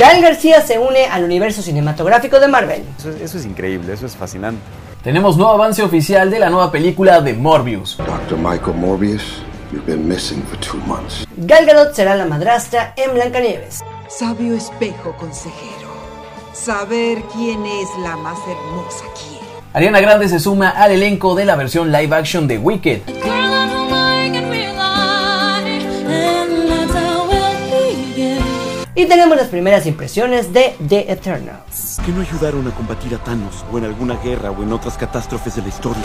Gael García se une al universo cinematográfico de Marvel. Eso, es- eso es increíble, eso es fascinante. Tenemos nuevo avance oficial de la nueva película de Morbius. Dr. Michael Morbius, you've been missing for two months. Gal Gadot será la madrastra en Blancanieves. Sabio espejo consejero. Saber quién es la más hermosa. Ariana Grande se suma al elenco de la versión live action de Wicked. Y tenemos las primeras impresiones de The Eternals. que no ayudaron a combatir a Thanos o en alguna guerra o en otras catástrofes de la historia.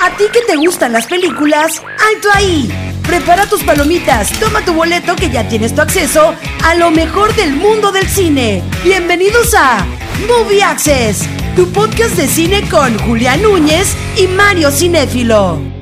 ¿A ti que te gustan las películas? ¡Alto ahí! Prepara tus palomitas, toma tu boleto que ya tienes tu acceso a lo mejor del mundo del cine. Bienvenidos a Movie Access, tu podcast de cine con Julián Núñez y Mario Cinéfilo.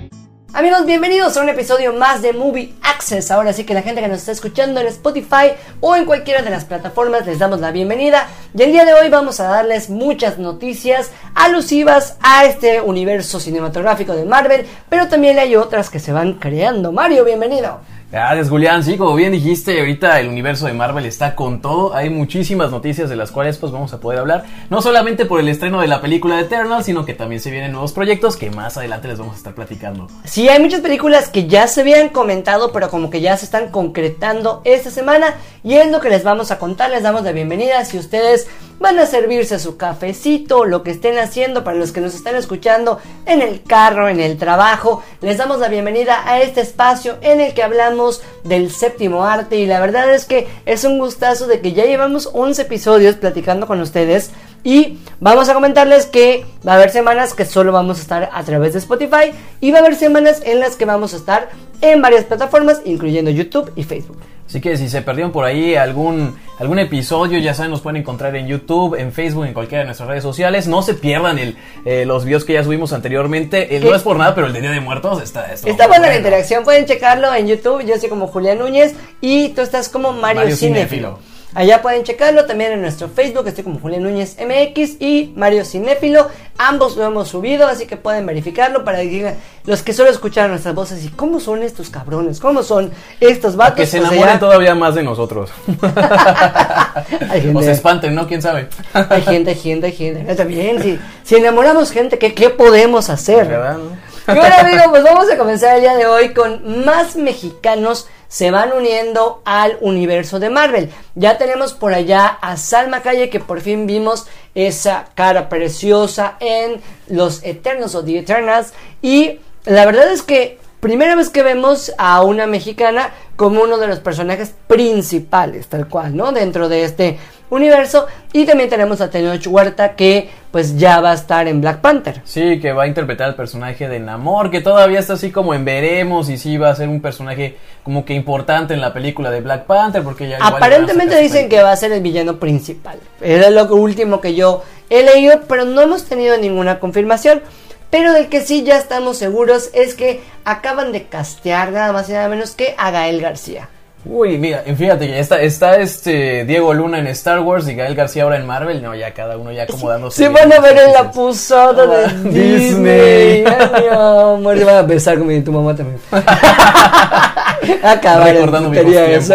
Amigos, bienvenidos a un episodio más de Movie Access. Ahora sí que la gente que nos está escuchando en Spotify o en cualquiera de las plataformas les damos la bienvenida. Y el día de hoy vamos a darles muchas noticias alusivas a este universo cinematográfico de Marvel, pero también hay otras que se van creando. Mario, bienvenido. Gracias, Julián. Sí, como bien dijiste, ahorita el universo de Marvel está con todo. Hay muchísimas noticias de las cuales pues vamos a poder hablar. No solamente por el estreno de la película de Eternal, sino que también se vienen nuevos proyectos que más adelante les vamos a estar platicando. Sí, hay muchas películas que ya se habían comentado, pero como que ya se están concretando esta semana. Y es lo que les vamos a contar, les damos la bienvenida. Si ustedes van a servirse su cafecito, lo que estén haciendo, para los que nos están escuchando en el carro, en el trabajo, les damos la bienvenida a este espacio en el que hablamos del séptimo arte. Y la verdad es que es un gustazo de que ya llevamos 11 episodios platicando con ustedes. Y vamos a comentarles que va a haber semanas que solo vamos a estar a través de Spotify y va a haber semanas en las que vamos a estar en varias plataformas, incluyendo YouTube y Facebook. Así que si se perdieron por ahí algún, algún episodio, ya saben, nos pueden encontrar en YouTube, en Facebook, en cualquiera de nuestras redes sociales. No se pierdan el, eh, los videos que ya subimos anteriormente. Eh, no es por nada, pero el de Día de Muertos está... Está, Está buena la interacción, pueden checarlo en YouTube. Yo soy como Julián Núñez y tú estás como Mario, Mario Cinéfilo. Cinéfilo. Allá pueden checarlo también en nuestro Facebook, estoy como Julián Núñez MX y Mario Cinéfilo. Ambos lo hemos subido, así que pueden verificarlo para que digan los que solo escucharon nuestras voces y cómo son estos cabrones, cómo son estos vatos. que se Pues enamoren allá todavía más de nosotros. Hay gente- o se espanten, ¿no? ¿Quién sabe? Hay gente, hay gente, hay gente. Si, si enamoramos gente, ¿qué, qué podemos hacer? ¿Verdad? no? Y bueno, amigo, pues vamos a comenzar el día de hoy con más mexicanos se van uniendo al universo de Marvel. Ya tenemos por allá a Salma Calle que por fin vimos esa cara preciosa en los Eternos o The Eternals y la verdad es que primera vez que vemos a una mexicana como uno de los personajes principales, tal cual, ¿no? Dentro de este universo y también tenemos a Tenoch Huerta que pues ya va a estar en Black Panther. Sí, que va a interpretar el personaje de Namor, que todavía está así como en veremos y sí va a ser un personaje como que importante en la película de Black Panther, porque ya Aparentemente dicen que va a ser el villano principal. Era lo último que yo he leído, pero no hemos tenido ninguna confirmación. Pero del que sí ya estamos seguros es que acaban de castear nada más y nada menos que a Gael García. Uy, mira, fíjate que está, está este Diego Luna en Star Wars y Gael García ahora en Marvel. No, ya cada uno ya acomodándose. Se van a ver en la pusada Ah, de Disney. Disney. Ay, mi amor, van a besar conmigo y tu mamá también. Acabar Recordando viejos eso.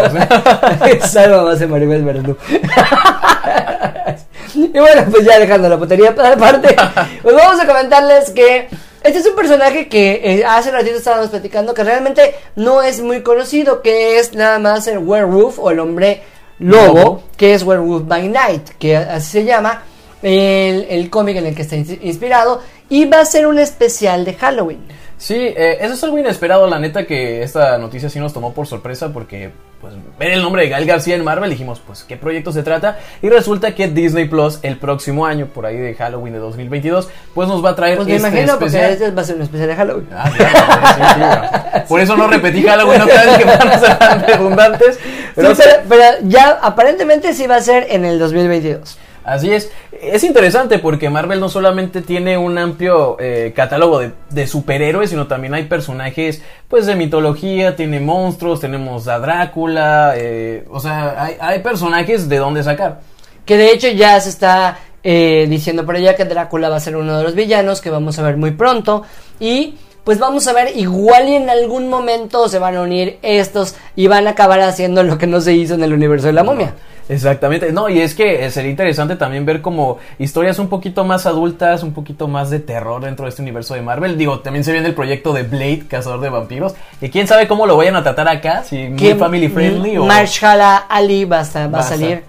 Salva más en Maribel Verdú. y bueno, pues ya dejando la putería para aparte, pues vamos a comentarles que este es un personaje que eh, hace ratito estábamos platicando que realmente no es muy conocido, que es nada más el werewolf o el hombre lobo, Lobo. que es Werewolf by Night, que así se llama el, el cómic en el que está ins- inspirado, y va a ser un especial de Halloween. Sí, eh, eso es algo inesperado, la neta que esta noticia sí nos tomó por sorpresa porque pues ver el nombre de Gael García en Marvel dijimos pues qué proyecto se trata y resulta que Disney Plus el próximo año, por ahí de Halloween de 2022, pues nos va a traer Pues me este imagino, porque especial. este va a ser un especial de Halloween. Ah, claro, sí, sí, sí. Por eso no repetí Halloween otra vez que van a ser tan redundantes. Pero Sí, pero, pero ya aparentemente sí va a ser en el 2022. Así es. Es interesante porque Marvel no solamente tiene un amplio eh, catálogo de, de superhéroes, sino también hay personajes pues de mitología, tiene monstruos, tenemos a Drácula, eh, o sea, hay, hay personajes de dónde sacar. Que de hecho ya se está eh, diciendo por allá que Drácula va a ser uno de los villanos que vamos a ver muy pronto. Y pues vamos a ver, igual y en algún momento se van a unir estos y van a acabar haciendo lo que no se hizo en el universo de la momia. Exactamente, no, y es que eh, sería interesante también ver como historias un poquito más adultas, un poquito más de terror dentro de este universo de Marvel. Digo, también se viene el proyecto de Blade, Cazador de Vampiros, que quién sabe cómo lo vayan a tratar acá, si muy family friendly o... Marshala Ali va a, estar- va a va a salir.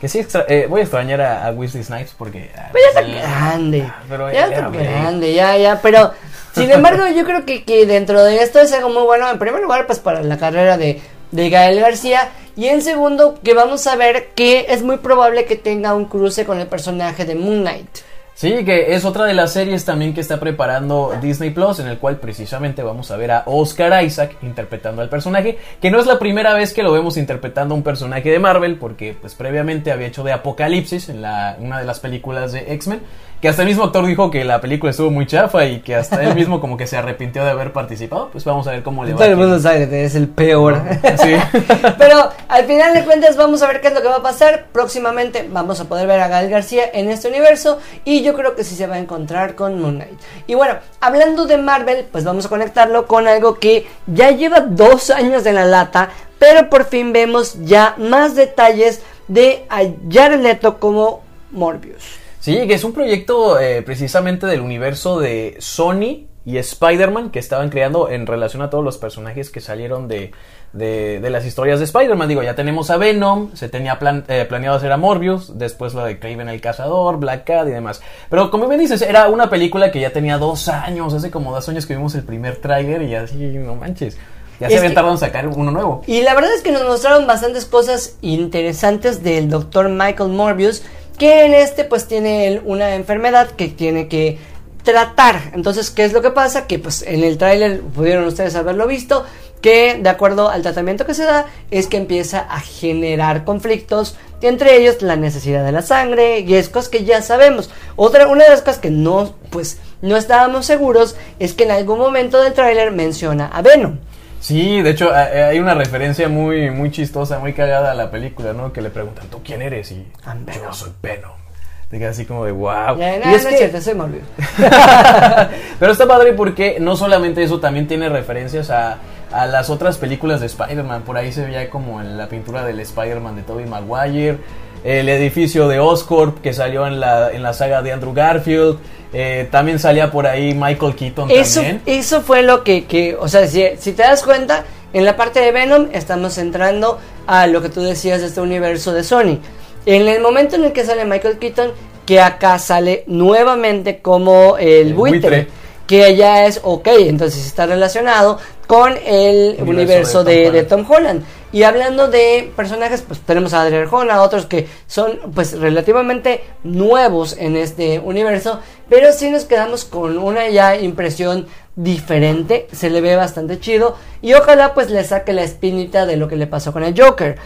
Que sí, extra- eh, voy a extrañar a, a Wesley Snipes porque... ah, Pero ya está grande. Pero ya está grande, ya, ya. Pero, sin embargo, yo creo que, que dentro de esto es algo muy bueno. En primer lugar, pues para la carrera de, de Gael García. Y en segundo, que vamos a ver que es muy probable que tenga un cruce con el personaje de Moon Knight. Sí, que es otra de las series también que está preparando Disney Plus, en el cual precisamente vamos a ver a Oscar Isaac interpretando al personaje, que no es la primera vez que lo vemos interpretando a un personaje de Marvel, porque pues previamente había hecho de Apocalipsis en la, una de las películas de X-Men, que hasta el mismo actor dijo que la película estuvo muy chafa y que hasta él mismo como que se arrepintió de haber participado, pues vamos a ver cómo le va. Todo el mundo sabe que es el peor. Sí. Pero al final de cuentas vamos a ver qué es lo que va a pasar. Próximamente vamos a poder ver a Gael García en este universo y yo creo que sí se va a encontrar con Moon Knight. Y bueno, hablando de Marvel, pues vamos a conectarlo con algo que ya lleva dos años en la lata, pero por fin vemos ya más detalles de a Jared Leto como Morbius. Sí, que es un proyecto eh, precisamente del universo de Sony y Spider-Man que estaban creando en relación a todos los personajes que salieron de, de, de las historias de Spider-Man. Digo, ya tenemos a Venom, se tenía plan- eh, planeado hacer a Morbius, después lo de Craven el Cazador, Black Cat y demás. Pero como bien dices, era una película que ya tenía dos años, hace como dos años que vimos el primer tráiler y así, no manches. Ya Es se habían tardado en sacar uno nuevo. Y la verdad es que nos mostraron bastantes cosas interesantes del doctor Michael Morbius, que en este pues tiene él una enfermedad que tiene que tratar. Entonces, ¿qué es lo que pasa? Que pues en el tráiler pudieron ustedes haberlo visto, que de acuerdo al tratamiento que se da es que empieza a generar conflictos, entre ellos la necesidad de la sangre y es cosas que ya sabemos. Otra una de las cosas que no pues no estábamos seguros es que en algún momento del tráiler menciona a Venom. Sí, de hecho a- hay una referencia muy muy chistosa, muy cagada a la película, ¿no? Que le preguntan, ¿tú quién eres? Y Venom. yo soy Venom. Te queda así como de wow. Ya, Y es no que- es cierto, soy Morbius. Pero está padre porque no solamente eso, también tiene referencias a, a las otras películas de Spider-Man. Por ahí se veía como en la pintura del Spider-Man de Tobey Maguire. El edificio de Oscorp que salió en la, en la saga de Andrew Garfield. Eh, también salía por ahí Michael Keaton Eso, también. eso fue lo que, que o sea, si, si te das cuenta, en la parte de Venom estamos entrando a lo que tú decías de este universo de Sony. En el momento en el que sale Michael Keaton, que acá sale nuevamente como el, El buitre, buitre. que allá es ok, entonces está relacionado con el universo, Universo de, de Tom de Holland. Tom Holland. Y hablando de personajes, pues tenemos a Adrian Arjona, otros que son pues relativamente nuevos en este universo, pero sí nos quedamos con una ya impresión diferente, se le ve bastante chido y ojalá pues le saque la espinita de lo que le pasó con el Joker,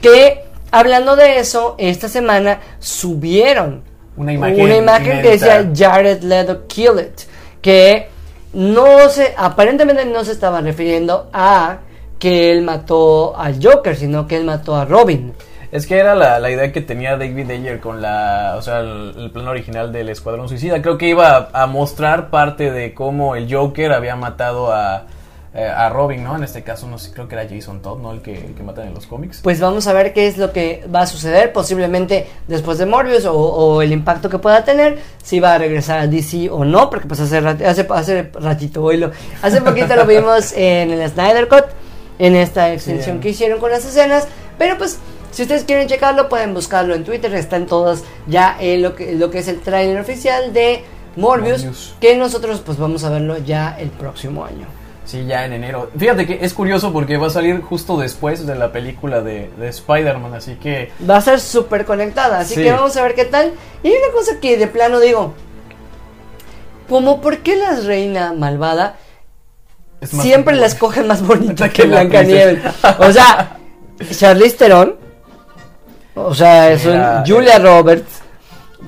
que hablando de eso, esta semana subieron Una imagen una imagen que decía Jared Leto Kill It, que no se, aparentemente no se estaba refiriendo a que él mató al Joker, sino que él mató a Robin. Es que era la, la idea que tenía David Ayer con la, o sea, el, el plan original del Escuadrón Suicida. Creo que iba a, a mostrar parte de cómo el Joker había matado a, eh, a Robin, ¿no? En este caso, no sé, creo que era Jason Todd, ¿no? El que, el que matan en los cómics. Pues vamos a ver qué es lo que va a suceder, posiblemente después de Morbius o, o el impacto que pueda tener, si va a regresar a DC o no, porque pues hace, rat- hace, hace ratito, hoy lo- hace poquito lo vimos en el Snyder Cut, en esta extensión que hicieron con las escenas, pero pues si ustedes quieren checarlo pueden buscarlo en Twitter, están todas ya en lo que, lo que es el tráiler oficial de Morbius, Morbius. que nosotros pues vamos a verlo ya el próximo año. Sí, ya en enero. Fíjate que es curioso porque va a salir justo después de la película de, de Spider-Man, así que... Va a ser súper conectada, así Sí. que vamos a ver qué tal. Y hay una cosa que de plano digo, como por qué la reina malvada siempre la escogen más bonita Que que la Blancanieves? O sea, Charlize Theron, o sea, es un Era- Julia Roberts,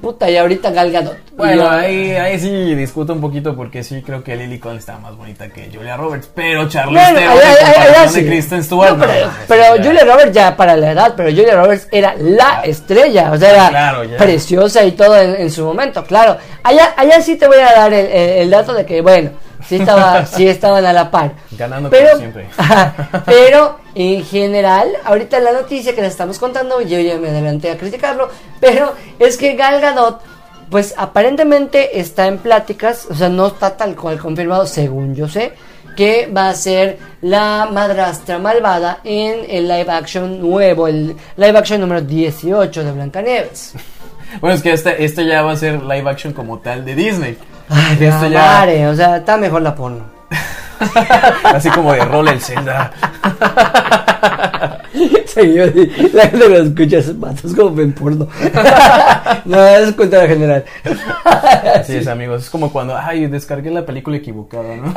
puta, y ahorita Gal Gadot. Bueno, ahí, ahí sí discuto un poquito porque sí creo que Lily Collins está más bonita que Julia Roberts, pero Charlize Bueno, Theron sí. de Kristen Stewart, No, pero, no, Julia Roberts ya para la edad, pero Julia Roberts era la estrella, o sea, era Claro, ya. preciosa y todo en, en su momento, claro. Allá, allá sí te voy a dar el, el- el dato de que, bueno, sí, estaba, sí estaban a la par. Ganando pero, como siempre. Pero en general, ahorita la noticia que les estamos contando, yo ya me adelanté a criticarlo, pero es que Gal Gadot, pues aparentemente está en pláticas, o sea, no está tal cual confirmado, según yo sé, que va a ser la madrastra malvada en el live action nuevo, el live action número 18 de Blancanieves. Bueno, es que este, este ya va a ser live action como tal de Disney. Ay, Este ya- madre, o sea, está mejor la porno. Así como de rol el Zelda. Señor, la gente lo escucha, esos matos como ven porno. no, es cultura general. Así es, amigos. Es como cuando, ay, descargué la película equivocada, ¿no?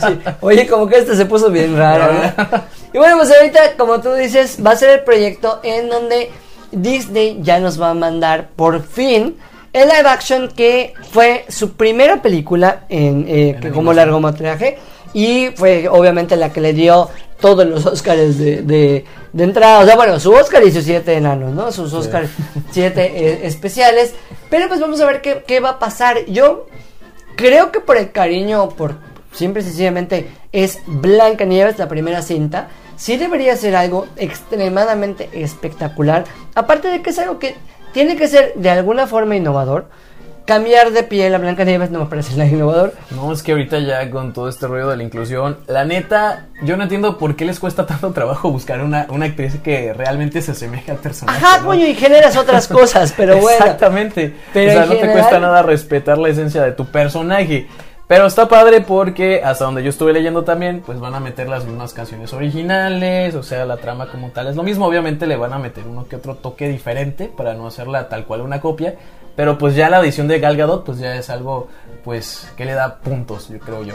Sí. Oye, como que este se puso bien raro. ¿no? Y bueno, pues ahorita, como tú dices, va a ser el proyecto en donde Disney ya nos va a mandar por fin el live action que fue su primera película en, eh, que como largometraje y fue obviamente la que le dio todos los Oscars de, de, de entrada. O sea, bueno, su Oscar y sus siete enanos, ¿no? Sus Oscars siete eh, especiales. Pero pues vamos a ver qué, qué va a pasar. Yo creo que por el cariño, por siempre y sencillamente es Blanca Nieves, la primera cinta, sí debería ser algo extremadamente espectacular. Aparte de que es algo que tiene que ser de alguna forma innovador. Cambiar de piel a Blanca Nieves no me parece nada innovador. No, es que ahorita ya con todo este rollo de la inclusión, la neta, yo no entiendo por qué les cuesta tanto trabajo buscar una, una actriz que realmente se asemeje al personaje. Ajá, ¿no? coño, y generas otras cosas, pero bueno. Exactamente. Pero o sea, no te cuesta nada respetar la esencia de tu personaje. Pero está padre porque hasta donde yo estuve leyendo también, pues van a meter las mismas canciones originales, o sea, la trama como tal es lo mismo. Obviamente le van a meter uno que otro toque diferente para no hacerla tal cual una copia. Pero pues ya la edición de Gal Gadot, pues ya es algo, pues, que le da puntos, yo creo yo.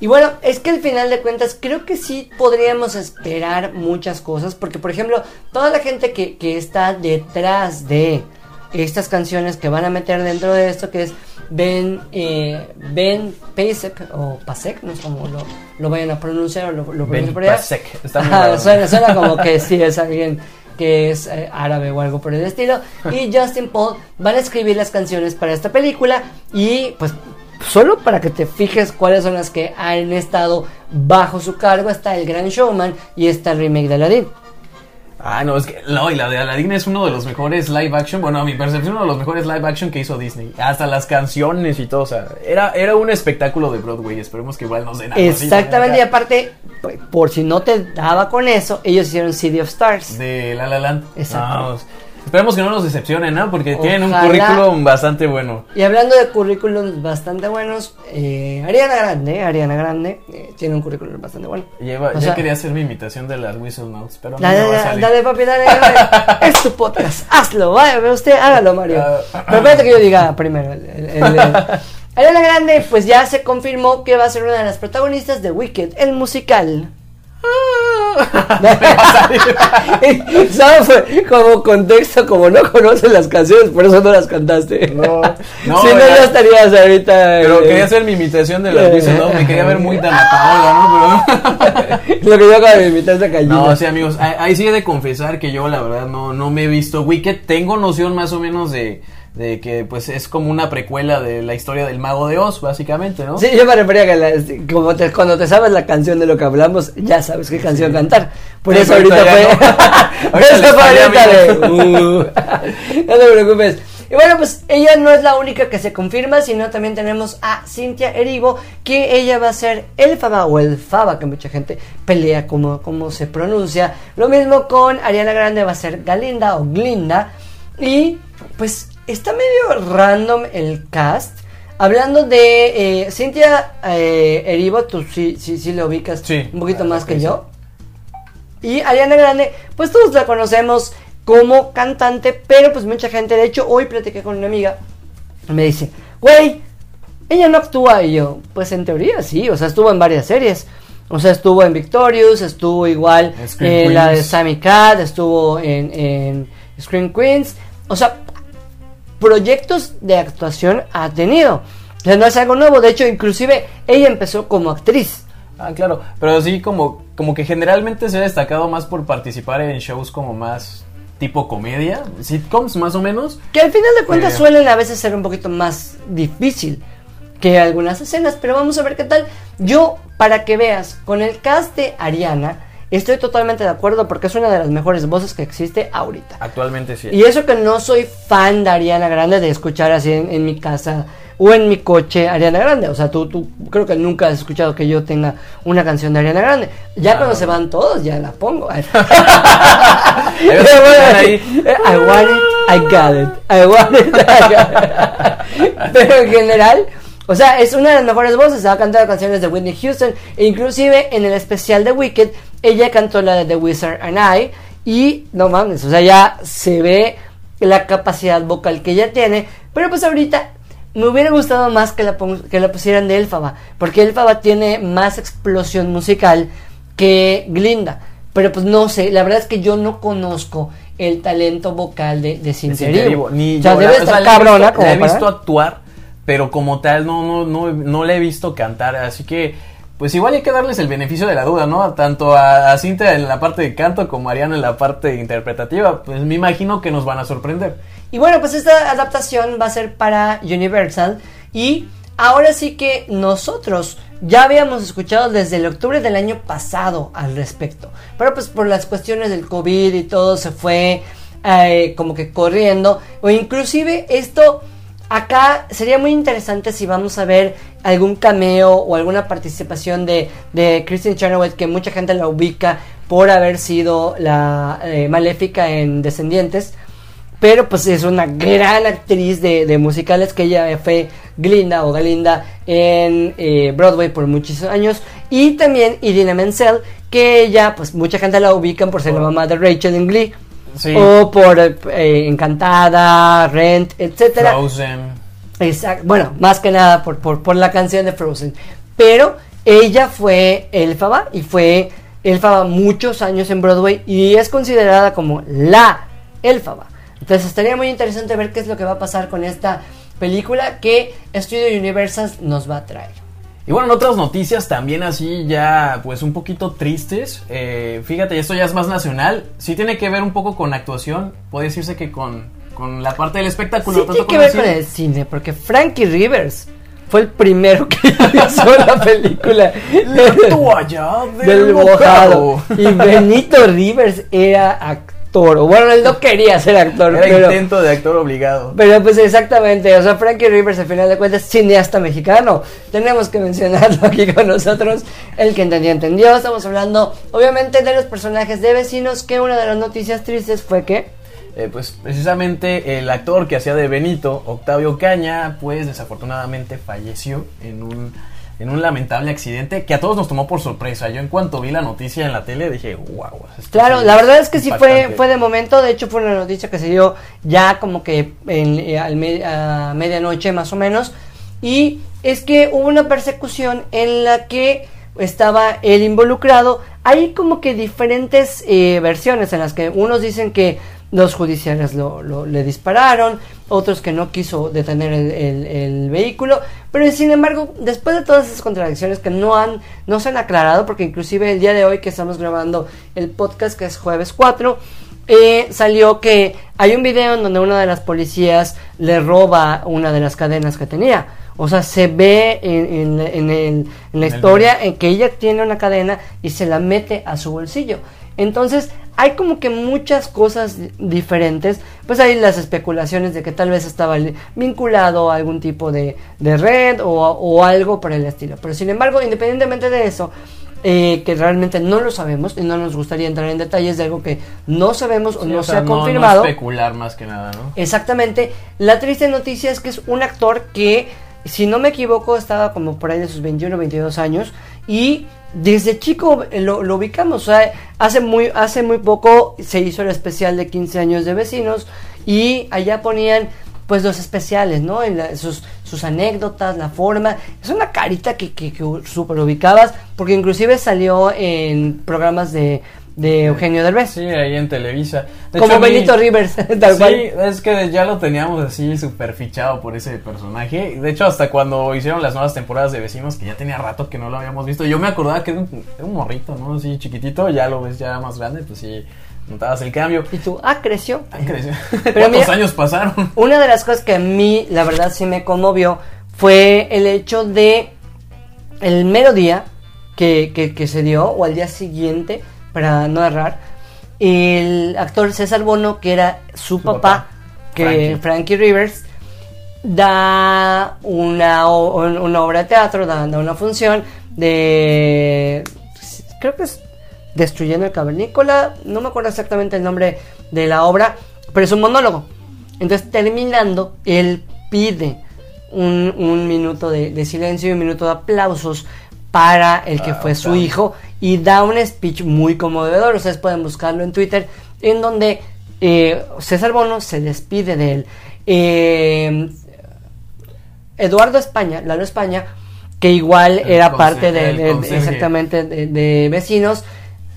Y bueno, es que al final de cuentas creo que sí podríamos esperar muchas cosas, porque por ejemplo, toda la gente que, que está detrás de estas canciones que van a meter dentro de esto, que es Ben, eh, ben Pasek, o Pasek, no sé cómo lo, lo vayan a pronunciar o lo, lo pronuncian por allá. Pasek, está muy suena, suena como que sí es alguien que es eh, árabe o algo por el estilo. Y Justin Paul van a escribir las canciones para esta película y pues solo para que te fijes cuáles son las que han estado bajo su cargo está el Gran Showman y está el remake de Aladdin. Ah, no, es que no, y la de Aladdin es uno de los mejores live action, bueno, a mi percepción, uno de los mejores live action que hizo Disney. Hasta las canciones y todo, o sea, era, era un espectáculo de Broadway, esperemos que igual nos den algo Exactamente, y aparte, por si no te daba con eso, ellos hicieron City of Stars. De La La Land. Exacto. No, esperemos que no nos decepcionen, ¿no? Porque tienen un currículum bastante bueno. Y hablando de currículums bastante buenos, eh, Ariana Grande, Ariana Grande, eh, tiene un currículum bastante bueno. Lleva, ya sea- quería hacer mi imitación de las Whistle Notes, pero no Dale, me va a salir. dale, papi, dale, dale. es tu podcast, hazlo, vaya, ve usted, hágalo, Mario. Ah. Pero espérate que yo diga primero. el- el- el- el- Ariana Grande, pues ya se confirmó que va a ser una de las protagonistas de Wicked, el musical. ¿Sabes? Fue como contexto, como no conoces las canciones, por eso no las cantaste. No, no, si no, ya estarías ahorita. Pero eh, quería hacer mi imitación de las Whistle Notes, me quería ver muy Paola, ¿no? Pero... Lo que yo acabo de invitar esa gallina. No, sí, amigos, ahí, ahí sí he de confesar que yo, la verdad, no, no me he visto Wicked. Tengo noción más o menos de, de que, pues, es como una precuela de la historia del Mago de Oz, básicamente, ¿no? Sí, yo me refería que la- como te- cuando te sabes la canción de lo que hablamos, ya sabes qué canción cantar. Por Sí, eso ahorita fue. no. Eso fue ahorita uh. no te preocupes. Y bueno, pues ella no es la única que se confirma, sino también tenemos a Cintia Erivo, que ella va a ser el Faba o el Faba, que mucha gente pelea como, como se pronuncia. Lo mismo con Ariana Grande, va a ser Galinda o Glinda. Y pues está medio random el cast. Hablando de eh, Cintia eh, Erivo, tú sí, sí, sí lo ubicas Sí, un poquito más que yo. Y Ariana Grande, pues todos la conocemos como cantante, pero pues mucha gente, de hecho hoy platiqué con una amiga, me dice, güey, ella no actúa y yo, pues en teoría sí, o sea, estuvo en varias series. O sea, estuvo en Victorious, estuvo igual En Scream la de. Sammy Cat, estuvo en, en Screen Queens. O sea, proyectos de actuación ha tenido. O sea, no es algo nuevo. De hecho, inclusive ella empezó como actriz. Ah, claro, pero sí como, como que generalmente se ha destacado más por participar en shows como más tipo comedia, sitcoms más o menos. Que al final de cuentas Eh. suelen a veces ser un poquito más difícil. que algunas escenas, pero vamos a ver qué tal. Yo, para que veas, con el cast de Ariana, estoy totalmente de acuerdo porque es una de las mejores voces que existe ahorita. Actualmente sí. Y eso que no soy fan de Ariana Grande, de escuchar así en, en mi casa o en mi coche Ariana Grande. O sea, tú, tú creo que nunca has escuchado que yo tenga una canción de Ariana Grande. Ya No. cuando se van todos, ya la pongo. Ahí. I want it, I got it. I want it, I got it. Pero en general, o sea, es una de las mejores voces. Ha cantado canciones de Whitney Houston. E inclusive en el especial de Wicked, ella cantó la de The Wizard and I. Y no mames, o sea, ya se ve la capacidad vocal que ella tiene. Pero pues ahorita me hubiera gustado más que la, que la pusieran de Elfaba. Porque Elfaba tiene más explosión musical que Glinda. Pero pues no sé, la verdad es que yo no conozco el talento vocal de, de Cintia. Ni o sea, yo, debe la- o estar sea, la he cabrona como La he para- visto actuar, pero como tal no, no, no, no la he visto cantar. Así que, pues igual hay que darles el beneficio de la duda, ¿no? Tanto a, a Cintia en la parte de canto como a Ariana en la parte interpretativa. Pues me imagino que nos van a sorprender. Y bueno, pues esta adaptación va a ser para Universal. Y ahora sí que nosotros ya habíamos escuchado desde el octubre del año pasado al respecto. Pero pues por las cuestiones del COVID y todo se fue eh, como que corriendo. O inclusive esto acá sería muy interesante si vamos a ver algún cameo o alguna participación de, de Kristen Chenoweth que mucha gente la ubica por haber sido la eh, maléfica en Descendientes. Pero pues es una gran actriz de, de musicales que ella fue Glinda o Galinda en eh, Broadway por muchísimos años. Y también Irina Menzel, que ella pues mucha gente la ubican por ser la mamá de Rachel en Glee. Sí. O por eh, Encantada, Rent, etcétera. Frozen. Exacto. Bueno, más que nada por, por, por la canción de Frozen. Pero ella fue Elfaba y fue Elfaba muchos años en Broadway y es considerada como la Elfaba. Entonces estaría muy interesante ver qué es lo que va a pasar con esta película que Studio Universal nos va a traer. Y bueno, en otras noticias también así ya pues un poquito tristes. Eh, fíjate, esto ya es más nacional. Sí tiene que ver un poco con actuación. Puede decirse que con, con la parte del espectáculo. Sí tanto tiene que ver con el cine, porque Frankie Rivers fue el primero que hizo la película. La toalla del, del mojado. mojado. Y Benito Rivers era actor. O Bueno, él no quería ser actor, Era pero, intento de actor obligado. pero pues exactamente. O sea, Frankie Rivers, al final de cuentas, cineasta mexicano. Tenemos que mencionarlo aquí con nosotros. El que entendió, entendió. Estamos hablando, obviamente, de los personajes de vecinos. Que una de las noticias tristes fue que. Eh, pues precisamente el actor que hacía de Benito, Octavio Caña, pues desafortunadamente falleció en un, en un lamentable accidente que a todos nos tomó por sorpresa. Yo en cuanto vi la noticia en la tele dije, wow. Claro, la verdad es que sí fue, fue de momento, de hecho fue una noticia que se dio ya como que en, eh, al me- a medianoche más o menos, y es que hubo una persecución en la que estaba él involucrado, hay como que diferentes eh, versiones en las que unos dicen que los judiciales lo, lo- le dispararon, otros que no quiso detener el, el- el vehículo, pero sin embargo, después de todas esas contradicciones que no han, no se han aclarado, porque inclusive el día de hoy que estamos grabando el podcast, que es jueves 4, eh, salió que hay un video en donde una de las policías le roba una de las cadenas que tenía. O sea, se ve en, en- en el- en la historia en que ella tiene una cadena y se la mete a su bolsillo. Entonces, hay como que muchas cosas di- diferentes. Pues hay las especulaciones de que tal vez estaba vinculado a algún tipo de, de red o, o algo por el estilo. Pero sin embargo, independientemente de eso, eh, que realmente no lo sabemos y no nos gustaría entrar en detalles de algo que no sabemos o no o se ha no- no confirmado. especular más que nada, ¿no? Exactamente. La triste noticia es que es un actor que, si no me equivoco, estaba como por ahí de sus 21 o 22 años y desde chico eh, lo, lo ubicamos. O sea, hace muy, hace muy poco se hizo el especial de 15 años de vecinos y allá ponían pues los especiales, ¿no? En la- sus, sus anécdotas, la forma. Es una carita que, que, súper ubicabas porque inclusive salió en programas de, de Eugenio Derbez. Sí, ahí en Televisa. De como hecho, a mí- Benito Rivers, tal sí, cual. es que ya lo teníamos así súper fichado por ese personaje. De hecho, hasta cuando hicieron las nuevas temporadas de Vecinos, que ya tenía rato que no lo habíamos visto, yo me acordaba que era un, morrito, ¿no? Así chiquitito, ya lo ves ya más grande, pues sí, notabas el cambio. Y tú, ah, creció. Ah, creció. Pero ¿Cuántos mira- años pasaron? Una de las cosas que a mí, la verdad, sí me conmovió fue el hecho de el mero día que, que- que se dio, o al día siguiente, para no errar, el actor César Bono, que era su, papá, papá, que Frankie. Frankie Rivers, da una, una obra de teatro, da, da una función de... Creo que es Destruyendo el Cavernícola, no me acuerdo exactamente el nombre de la obra, pero es un monólogo. Entonces terminando, él pide un, un minuto de, de silencio y un minuto de aplausos para el que Ah, fue su hijo y da un speech muy conmovedor. Ustedes pueden buscarlo en Twitter, en donde eh, César Bono se despide de él. Eh, Eduardo España, Lalo España, que igual El era parte de, exactamente de, de vecinos,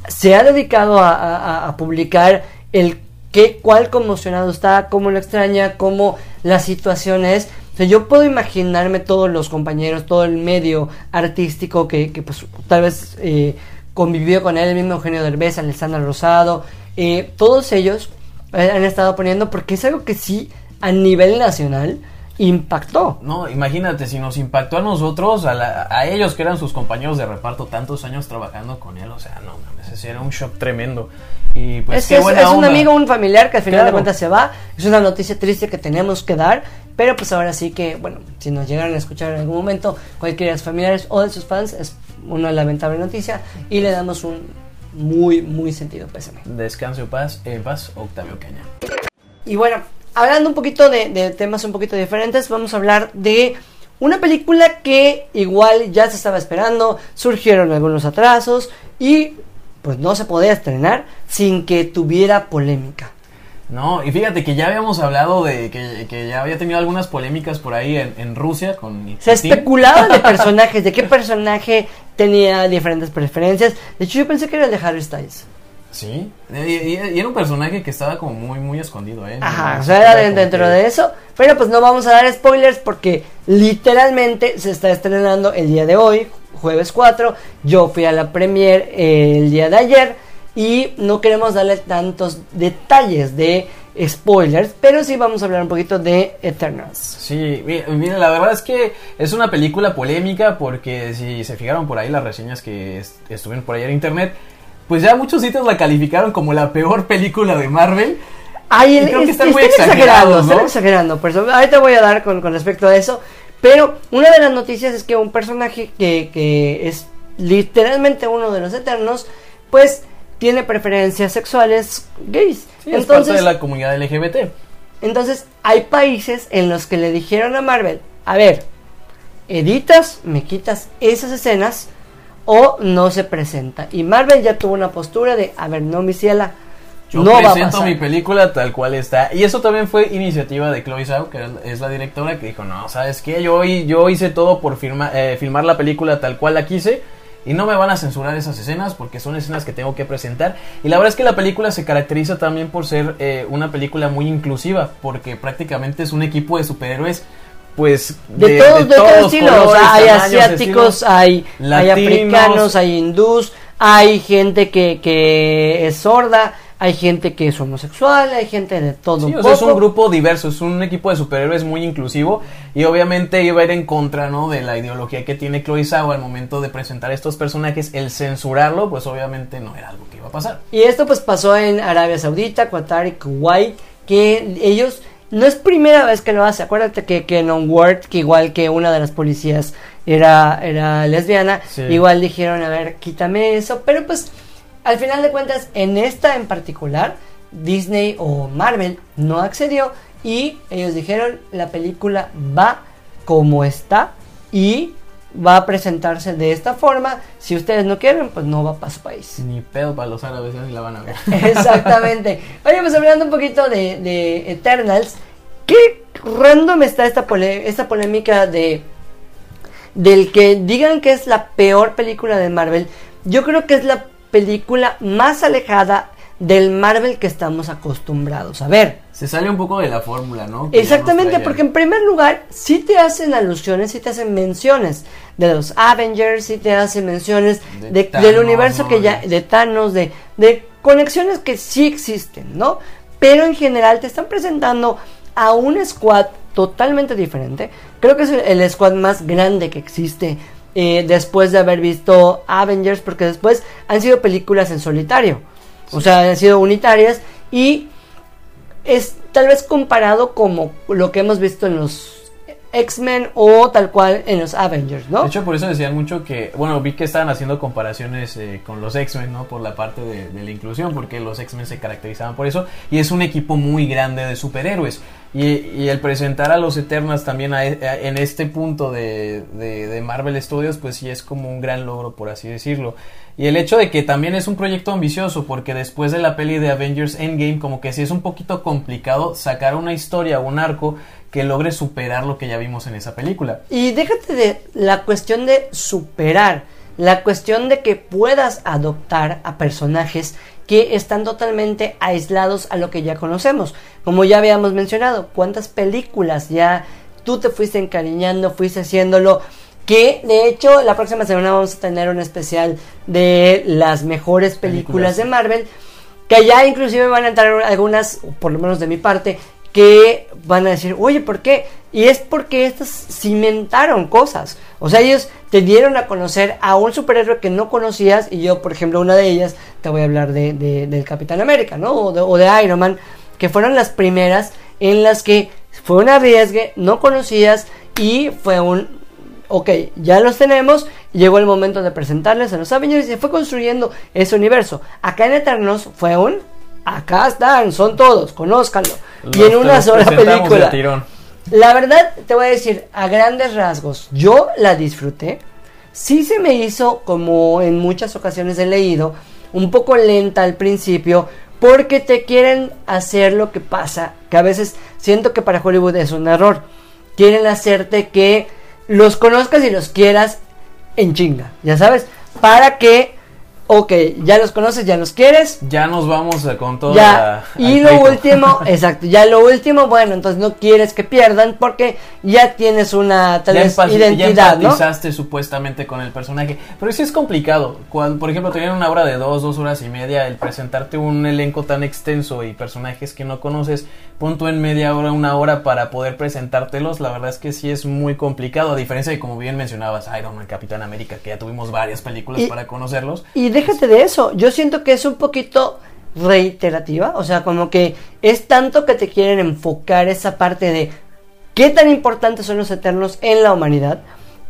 se ha dedicado a, a- a publicar el qué, cuál conmocionado está, cómo lo extraña, cómo la situación es. Sea, yo puedo imaginarme todos los compañeros, todo el medio artístico que, que, pues tal vez eh, convivió con él, el mismo Eugenio Derbez, Alessandra Rosado, eh, todos ellos han estado poniendo porque es algo que sí a nivel nacional impactó. No, imagínate, si nos impactó a nosotros, a, la- a ellos que eran sus compañeros de reparto, tantos años trabajando con él, o sea, no mames, ese era un shock tremendo. Y pues es, qué es- buena es un amigo, un familiar que al final de cuentas se va. Es una noticia triste que tenemos que dar. Pero pues ahora sí que, bueno, si nos llegaran a escuchar en algún momento cualquiera de sus familiares o de sus fans, es una lamentable noticia. Y le damos un muy, muy sentido pésame. Descanse en paz, en paz, Octavio Caña. Y bueno, hablando un poquito de, de temas un poquito diferentes, vamos a hablar de una película que igual ya se estaba esperando, surgieron algunos atrasos y pues no se podía estrenar sin que tuviera polémica. No, y fíjate que ya habíamos hablado de que, que ya había tenido algunas polémicas por ahí en, en Rusia con Se especulaba de personajes, de qué personaje tenía diferentes preferencias. De hecho, yo pensé que era el de Harry Styles. Sí, y, y- y era un personaje que estaba como muy, muy escondido, ¿eh? Ajá, No o se sea, era dentro que- de eso. Pero pues no vamos a dar spoilers porque literalmente se está estrenando el día de hoy, jueves 4. Yo fui a la premier eh, el día de ayer y no queremos darle tantos detalles de spoilers, pero sí vamos a hablar un poquito de Eternals. Sí, mi- mira, la verdad es que es una película polémica porque si se fijaron por ahí las reseñas que est- estuvieron por ahí en internet, pues ya muchos sitios la calificaron como la peor película de Marvel. Ay, Y creo que es- están muy exagerando, exagerados, ¿no? están exagerando. Por eso, ahorita voy a dar con, con respecto a eso. Pero una de las noticias es que un personaje que, que es literalmente uno de los eternos, pues tiene preferencias sexuales gays. Sí, es entonces, parte de la comunidad LGBT. entonces hay países en los que le dijeron a Marvel, a ver, editas, me quitas esas escenas o no se presenta. Y Marvel ya tuvo una postura de, a ver, no, mi ciela, Yo no presento mi película tal cual está. Y eso también fue iniciativa de Chloe Zhao, que es la directora, que dijo, no, ¿sabes qué? Yo, yo hice todo por firma- eh, filmar la película tal cual la quise. Y no me van a censurar esas escenas porque son escenas que tengo que presentar. Y la verdad es que la película se caracteriza también por ser eh, una película muy inclusiva. Porque prácticamente es un equipo de superhéroes. Pues De, todos, de, todo estilo, o colores, sea, hay tamaños, asiáticos, estilos. hay, hay latinos. africanos, hay hindús, hay gente que, que es sorda, hay gente que es homosexual, hay gente de todo Sí, un o sea, es un grupo diverso, es un equipo de superhéroes muy inclusivo y obviamente iba a ir en contra, ¿no? De la ideología que tiene Chloe Zhao al momento de presentar estos personajes, el censurarlo, pues obviamente no era algo que iba a pasar. Y esto pues pasó en Arabia Saudita, Qatar y Kuwait, que ellos no es primera vez que lo hace. Acuérdate que, que en Onward, que igual que una de las policías era, era lesbiana, Sí. igual dijeron, a ver, quítame eso. Pero pues, al final de cuentas, en esta en particular, Disney o Marvel no accedió y ellos dijeron, la película va como está y va a presentarse de esta forma. Si ustedes no quieren, pues no va para su país. Ni pedo para los árabes, ni la van a ver. Exactamente. Oye, pues hablando un poquito de, de Eternals, ¿qué random está esta, pole- esta polémica de del que digan que es la peor película de Marvel? Yo creo que es la película más alejada del Marvel que estamos acostumbrados a ver. Se sale un poco de la fórmula, ¿no? Que Exactamente, porque en primer lugar, sí te hacen alusiones, sí te hacen menciones de los Avengers, sí te hacen menciones De de- Thanos, del universo que ya, de Thanos, de, de conexiones que sí existen, ¿no? Pero en general te están presentando a un squad totalmente diferente. Creo que es el, el squad más grande que existe eh, después de haber visto Avengers, porque después han sido películas en solitario. O sea, han sido unitarias y es tal vez comparado como lo que hemos visto en los X-Men o tal cual en los Avengers, ¿no? De hecho, por eso decían mucho que, bueno, vi que estaban haciendo comparaciones eh, con los X-Men, ¿no? Por la parte de, la inclusión, porque los X-Men se caracterizaban por eso, y es un equipo muy grande de superhéroes. Y, el presentar a los Eternals también a- a- en este punto de, de- de Marvel Studios, pues sí es como un gran logro, por así decirlo. Y el hecho de que también es un proyecto ambicioso, porque después de la peli de Avengers Endgame, como que sí es un poquito complicado sacar una historia un arco que logre superar lo que ya vimos en esa película. Y déjate de la cuestión de superar, la cuestión de que puedas adoptar a personajes que están totalmente aislados a lo que ya conocemos. Como ya habíamos mencionado, cuántas películas ya tú te fuiste encariñando, fuiste haciéndolo. Que de hecho la próxima semana vamos a tener un especial de las mejores películas, Películas. de Marvel. Que ya inclusive van a entrar algunas, por lo menos de mi parte, que van a decir, oye, ¿por qué? Y es porque estas cimentaron cosas. O sea, ellos te dieron a conocer a un superhéroe que no conocías. Y yo, por ejemplo, una de ellas, te voy a hablar de, de- del Capitán América, ¿no? O de, o de Iron Man, que fueron las primeras en las que fue un arriesgue, no conocías y fue un, ok, ya los tenemos, llegó el momento de presentarles a los Avengers y se fue construyendo ese universo. Acá en Eternos fue un, acá están, son todos, conózcanlo. Y en una sola película. tirón. La verdad, te voy a decir, a grandes rasgos, yo la disfruté. Sí se me hizo, como en muchas ocasiones he leído, un poco lenta al principio, porque te quieren hacer lo que pasa, que a veces siento que para Hollywood es un error. Quieren hacerte que los conozcas y los quieras en chinga, ya sabes, para que, ok, ya los conoces, ya los quieres, Ya nos vamos eh, con todo. ya. Y lo último, exacto, ya lo último, bueno, entonces no quieres que pierdan porque ya tienes una tal ya, vez ya empatizaste supuestamente con el personaje. Pero sí es complicado. Cuando, por ejemplo, tener una obra de dos, dos horas y media, el presentarte un elenco tan extenso y personajes que no conoces, punto en media hora, una hora para poder presentártelos, la verdad es que sí es muy complicado. A diferencia de, como bien mencionabas, Iron Man, Capitán América, que ya tuvimos varias películas Y- para conocerlos. Y déjate de eso, yo siento que es un poquito reiterativa, o sea, como que es tanto que te quieren enfocar esa parte de qué tan importantes son los eternos en la humanidad,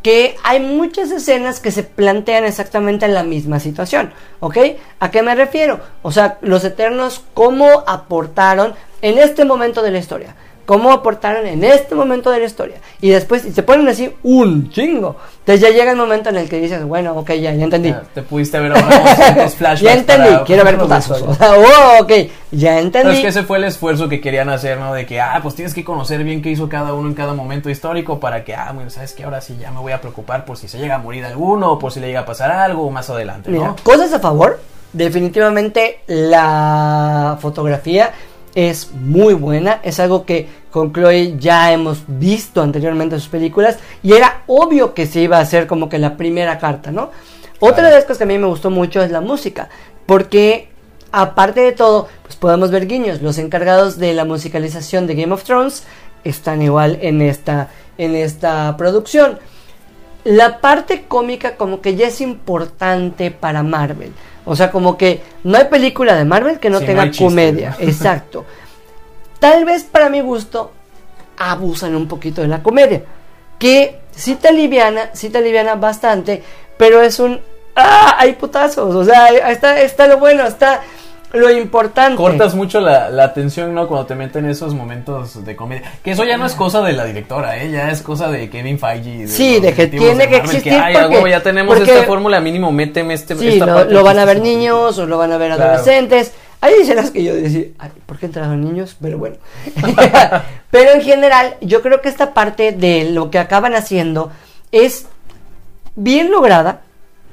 que hay muchas escenas que se plantean exactamente en la misma situación, ¿ok? ¿A qué me refiero? O sea, los eternos, ¿cómo aportaron en este momento de la historia? ¿Cómo aportaron en este momento de la historia? Y después, y te ponen así un chingo. Entonces ya llega el momento en el que dices, bueno, ok, ya, ya entendí. Te pudiste ahorrado ciertos flashbacks. Ya entendí, para- quiero ver putazos. historia. O sea, oh, ok, ya Pero entendí. es que ese fue el esfuerzo que querían hacer, ¿no? De que, ah, pues tienes que conocer bien qué hizo cada uno en cada momento histórico para que, ah, bueno, sabes que ahora sí ya me voy a preocupar por si se llega a morir alguno o por si le llega a pasar algo más adelante, ¿no? Mira, cosas a favor. Definitivamente la fotografía es muy buena. Es algo que con Chloe ya hemos visto anteriormente en sus películas. Y era obvio que se iba a hacer como que la primera carta, ¿no? Otra de las cosas que a mí me gustó mucho es la música. Porque aparte de todo, pues podemos ver guiños. Los encargados de la musicalización de Game of Thrones están igual en esta, en esta producción. La parte cómica como que ya es importante para Marvel. O sea, como que no hay película de Marvel que no Sí, tenga comedia. Exacto. Tal vez para mi gusto abusan un poquito de la comedia. Que sí te aliviana, sí te aliviana bastante, pero es un... ¡Ah! Hay putazos. O sea, está, está lo bueno, está lo importante. Cortas mucho la, la atención, ¿no? Cuando te meten esos momentos de comedia. Que eso ya no es cosa de la directora, ¿eh? Ya es cosa de Kevin Feige. Sí, los de que tiene que existir ay, a porque- huevo, ya tenemos porque- esta fórmula mínimo, méteme este Sí, esta lo, parte lo van a ver niños o lo van a ver Claro. adolescentes. Hay escenas que yo decía, "Ay, ¿por qué entraron niños? Pero bueno. Pero en general, yo creo que esta parte de lo que acaban haciendo es bien lograda,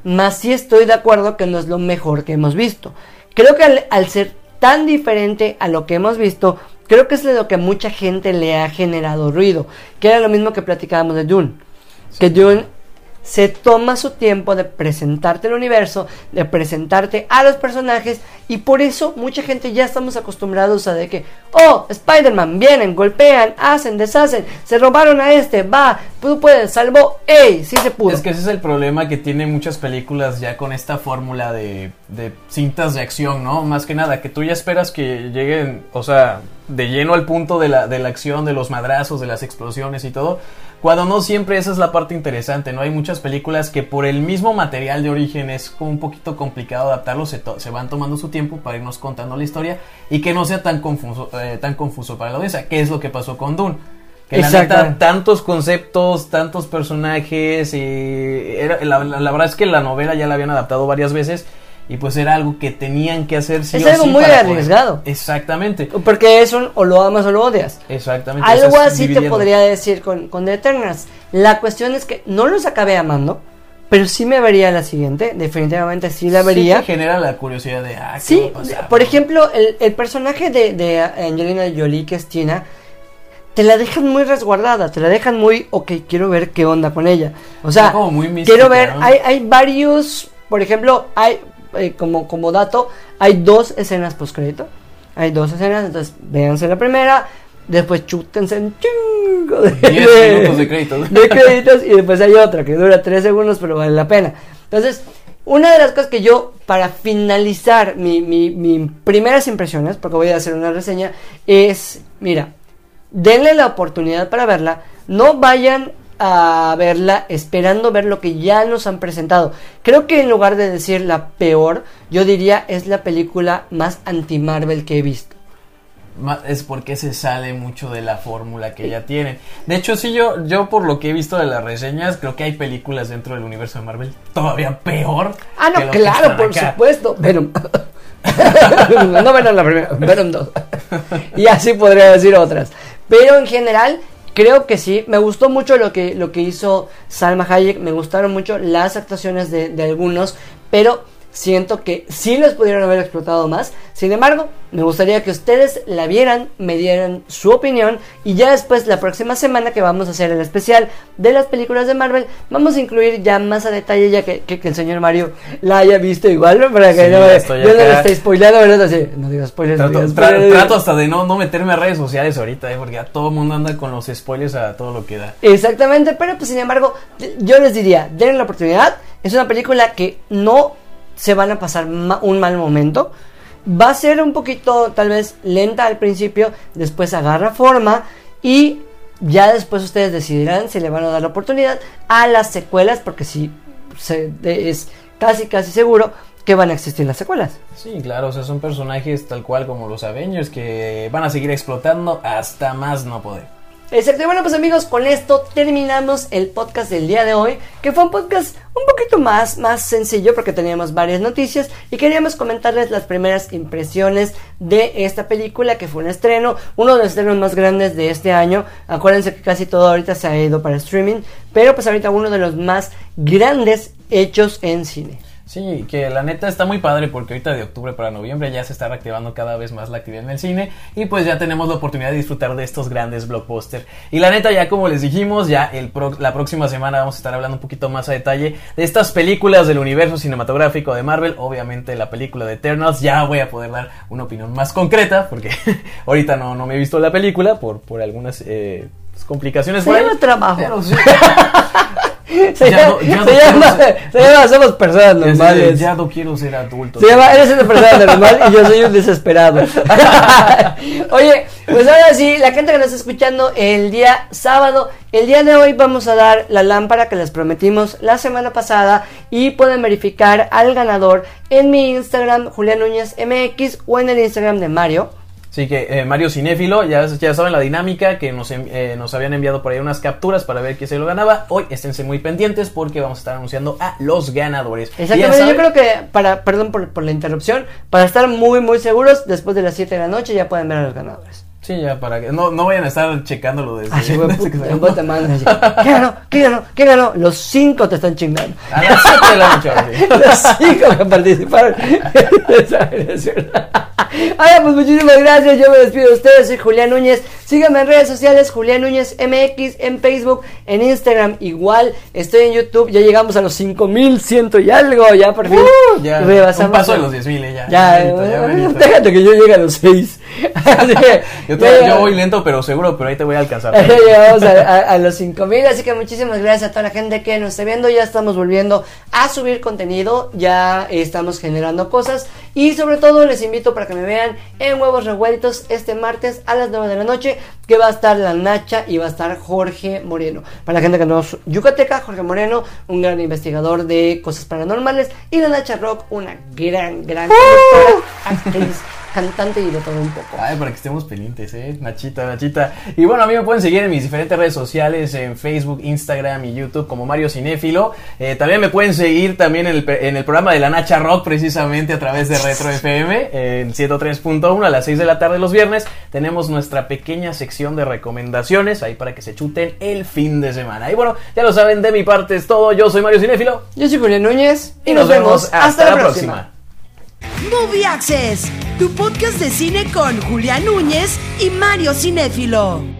más sí estoy de acuerdo que no es lo mejor que hemos visto. Creo que al, al ser tan diferente a lo que hemos visto, creo que es de lo que a mucha gente le ha generado ruido. Que era lo mismo que platicábamos de Dune. Que Dune se toma su tiempo de presentarte el universo, de presentarte a los personajes y por eso mucha gente ya estamos acostumbrados a de que, oh, Spider-Man, vienen, golpean, hacen, deshacen, se robaron a este, va, tú puedes, salvó, ey, sí se pudo. Es que ese es el problema que tienen muchas películas ya con esta fórmula de, de cintas de acción, ¿no? Más que nada, que tú ya esperas que lleguen, o sea, de lleno al punto de la, de la acción, de los madrazos, de las explosiones y todo. Cuando no siempre esa es la parte interesante, ¿no? Hay muchas películas que por el mismo material de origen es como un poquito complicado adaptarlo, se, to- se van tomando su tiempo para irnos contando la historia y que no sea tan confuso, eh, tan confuso para la audiencia, que es lo que pasó con Dune. Que la neta, tantos conceptos, tantos personajes, y era, la, la- la verdad es que la novela ya la habían adaptado varias veces y pues era algo que tenían que hacer sí Es o algo sí muy para poder- arriesgado. Exactamente, Porque es un o lo amas o lo odias. exactamente. Algo estás así te podría decir con, con The Eternals. La cuestión es que no los acabé amando, pero sí me vería la siguiente. Definitivamente sí la vería. Sí te genera la curiosidad de, ah, ¿qué Sí, va a pasar, por ejemplo, el, el personaje de, de Angelina Jolie, que es Tina, te la dejan muy resguardada, te la dejan muy, ok, quiero ver qué onda con ella. O sea, como muy mística, quiero ver, ¿no? hay, hay varios, por ejemplo, hay, eh, como, como dato, hay dos escenas postcrédito. Hay dos escenas, entonces véanse la primera, después chútense un chingo de, minutos de créditos. de créditos y después hay otra que dura tres segundos pero vale la pena. Entonces, una de las cosas que yo, para finalizar mi, mi, mi primeras impresiones, porque voy a hacer una reseña, es, mira, denle la oportunidad para verla, no vayan a verla esperando ver lo que ya nos han presentado. Creo que en lugar de decir la peor, yo diría es la película más anti-Marvel que he visto. Es porque se sale mucho de la fórmula que ya tienen. De hecho, sí, yo, yo por lo que he visto de las reseñas, creo que hay películas dentro del universo de Marvel todavía peor. Ah, no, que claro, por acá. supuesto. Venom. no Venom la primera, Venom 2. y así podría decir otras. Pero en general, creo que sí. Me gustó mucho lo que, lo que hizo Salma Hayek. Me gustaron mucho las actuaciones de, de algunos. Pero siento que sí los pudieron haber explotado más. Sin embargo, me gustaría que ustedes la vieran, me dieran su opinión. Y ya después, la próxima semana que vamos a hacer el especial de las películas de Marvel, vamos a incluir ya más a detalle, ya que, que- que el señor Mario la haya visto igual, ¿no? Para que Sí, no, yo no le esté spoileando, ¿verdad? Así, no digas spoilers. no Trato, tra- hasta de no, no meterme a redes sociales ahorita, eh, porque ya todo el mundo anda con los spoilers a todo lo que da. Exactamente, pero pues sin embargo, yo les diría, denle la oportunidad. Es una película que no se van a pasar un mal momento. Va a ser un poquito tal vez lenta al principio, después agarra forma y ya después ustedes decidirán si le van a dar la oportunidad a las secuelas, porque sí se- es casi casi seguro que van a existir las secuelas. Sí, claro, o sea, son personajes tal cual como los Avengers que van a seguir explotando hasta más no poder. Y bueno pues amigos, con esto terminamos el podcast del día de hoy, que fue un podcast un poquito más, más sencillo porque teníamos varias noticias y queríamos comentarles las primeras impresiones de esta película que fue un estreno, uno de los estrenos más grandes de este año, acuérdense que casi todo ahorita se ha ido para streaming, pero pues ahorita uno de los más grandes hechos en cine. Sí, que la neta está muy padre porque ahorita de octubre para noviembre ya se está reactivando cada vez más la actividad en el cine y pues ya tenemos la oportunidad de disfrutar de estos grandes blockbusters. Y la neta ya como les dijimos, ya el pro- la próxima semana vamos a estar hablando un poquito más a detalle de estas películas del universo cinematográfico de Marvel, obviamente la película de Eternals, ya voy a poder dar una opinión más concreta porque ahorita no, no me he visto la película por, por algunas eh, pues, complicaciones. Se llama trabajo. Pero sí. Se, Ya llama, no- ya no se quiero llama- ser- se llama Somos Personas Normales. ya no quiero ser adulto. Se llama Eres una persona normal y yo soy un desesperado. Oye, pues ahora sí, la gente que nos está escuchando el día sábado, el día de hoy vamos a dar la lámpara que les prometimos la semana pasada y pueden verificar al ganador en mi Instagram, Julián Núñez MX o en el Instagram de Mario. Así que eh, Mario Cinéfilo, ya, ya saben la dinámica, que nos, eh, nos habían enviado por ahí unas capturas para ver quién se lo ganaba. Hoy esténse muy pendientes porque vamos a estar anunciando a los ganadores. Exactamente, yo creo que para, perdón por, por la interrupción, para estar muy muy seguros, después de las 7 de la noche ya pueden ver a los ganadores. Sí, ya para que no, no vayan a estar checándolo desde, que se- luego te mandan así, ¿Qué ganó? ¿Qué ganó? ¿Qué ganó? Los cinco te están chingando. A las 7 de la noche, ahora. Los cinco que participaron en. Oiga, pues muchísimas gracias. Yo me despido de ustedes. Soy Julián Núñez. Síganme en redes sociales. Julián Núñez MX en Facebook, en Instagram. Igual estoy en YouTube. Ya llegamos a los 5100 y algo. Ya por fin. Uh, ya, rebasamos un paso el- los 10,000, eh, ya. Ya, Ya, bonito, ya, eh, bonito. déjate que yo llegue a los 6. Así que, Yo, voy lento, pero seguro, pero ahí te voy a alcanzar. ya llegamos a, a- a los 5000, así que muchísimas gracias a toda la gente que nos está viendo. Ya estamos volviendo a subir contenido, ya estamos generando cosas y sobre todo les invito para que me vean en Huevos Revueltos este martes a las 9 de la noche, que va a estar la Nacha y va a estar Jorge Moreno. Para la gente que no es yucateca, Jorge Moreno, un gran investigador de cosas paranormales y la Nacha Rock, una gran, gran conductora, actriz, cantante y de todo un poco. Ay, para que estemos pendientes, eh. Nachita, Nachita. Y bueno, a mí me pueden seguir en mis diferentes redes sociales, en Facebook, Instagram y YouTube como Mario Cinéfilo. Eh, también me pueden seguir también en el, en el programa de la Nacha Rock, precisamente a través de Retro FM, en 103.1 a las 6 de la tarde los viernes. Tenemos nuestra pequeña sección de recomendaciones ahí para que se chuten el fin de semana. Y bueno, ya lo saben, de mi parte es todo. Yo soy Mario Cinéfilo. Yo soy Julián Núñez Y nos vemos hasta, la próxima. Movie Access, tu podcast de cine con Julián Núñez y Mario Cinéfilo.